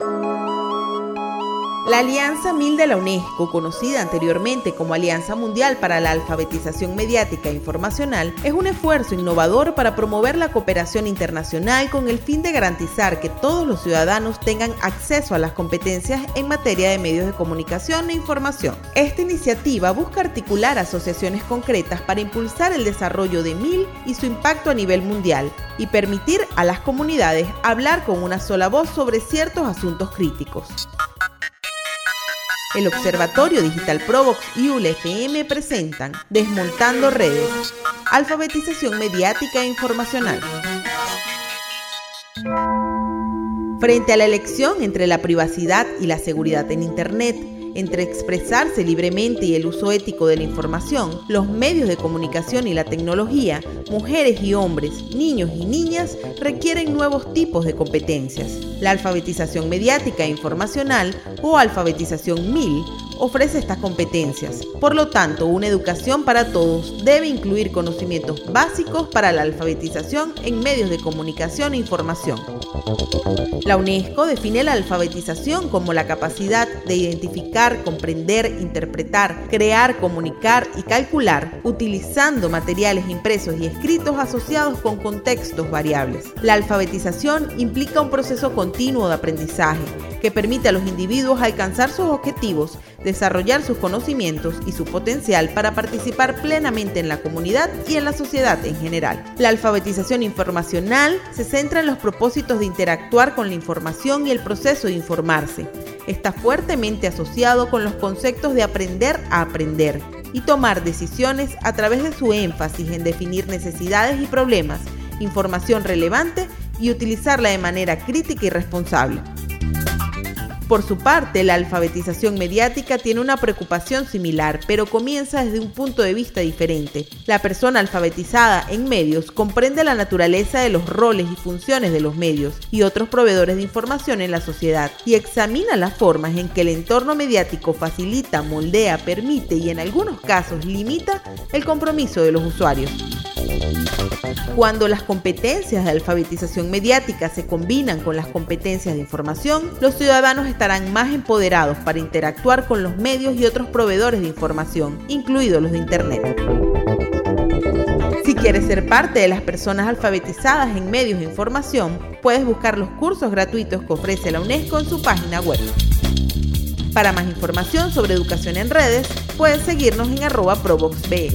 Thank you. La Alianza 1000 de la UNESCO, conocida anteriormente como Alianza Mundial para la Alfabetización Mediática e Informacional, es un esfuerzo innovador para promover la cooperación internacional con el fin de garantizar que todos los ciudadanos tengan acceso a las competencias en materia de medios de comunicación e información. Esta iniciativa busca articular asociaciones concretas para impulsar el desarrollo de 1000 y su impacto a nivel mundial y permitir a las comunidades hablar con una sola voz sobre ciertos asuntos críticos. El Observatorio Digital Provox y ULFM presentan Desmontando Redes, Alfabetización Mediática e Informacional. Frente a la elección entre la privacidad y la seguridad en Internet, entre expresarse libremente y el uso ético de la información, los medios de comunicación y la tecnología, mujeres y hombres, niños y niñas requieren nuevos tipos de competencias. La alfabetización mediática e informacional o alfabetización MIL ofrece estas competencias. Por lo tanto, una educación para todos debe incluir conocimientos básicos para la alfabetización en medios de comunicación e información. La UNESCO define la alfabetización como la capacidad de identificar, comprender, interpretar, crear, comunicar y calcular utilizando materiales impresos y escritos asociados con contextos variables. La alfabetización implica un proceso continuo de aprendizaje que permite a los individuos alcanzar sus objetivos, desarrollar sus conocimientos y su potencial para participar plenamente en la comunidad y en la sociedad en general. La alfabetización informacional se centra en los propósitos de interactuar con la información y el proceso de informarse. Está fuertemente asociado con los conceptos de aprender a aprender y tomar decisiones a través de su énfasis en definir necesidades y problemas, información relevante y utilizarla de manera crítica y responsable. Por su parte, la alfabetización mediática tiene una preocupación similar, pero comienza desde un punto de vista diferente. La persona alfabetizada en medios comprende la naturaleza de los roles y funciones de los medios y otros proveedores de información en la sociedad y examina las formas en que el entorno mediático facilita, moldea, permite y en algunos casos limita el compromiso de los usuarios. Cuando las competencias de alfabetización mediática se combinan con las competencias de información, los ciudadanos estarán más empoderados para interactuar con los medios y otros proveedores de información, incluidos los de Internet. Si quieres ser parte de las personas alfabetizadas en medios de información, puedes buscar los cursos gratuitos que ofrece la UNESCO en su página web. Para más información sobre educación en redes, puedes seguirnos en arroba provoxbe.